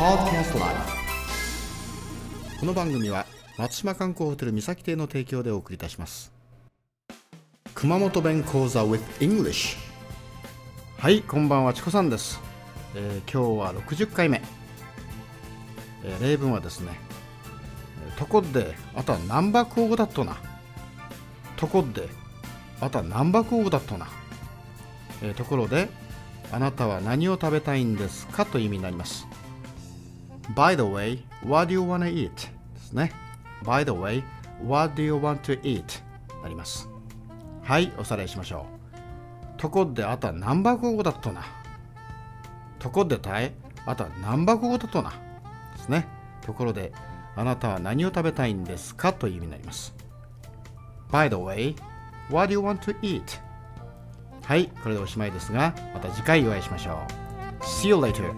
Podcast Live この番組は松島観光ホテル三崎邸の提供でお送りいたします。熊本弁講座 with English はいこんばんはチコさんです、えー今日は60回目、えー例文はですねえとこであとは何バク語だっとな。とこであとは何バク語だっとな、えーところであなたは何を食べたいんですかという意味になります。By the way, what do you wanna eat? ですね。By the way, what do you want to eat? なります。はいおさらいしましょう。とこであとは何バク語だっとな。とこでたえあとは何バク語だとな。ですね。ところであなたは何を食べたいんですか？という意味になります。By the way, what do you want to eat? はいこれでおしまいですがまた次回お会いしましょう。See you later.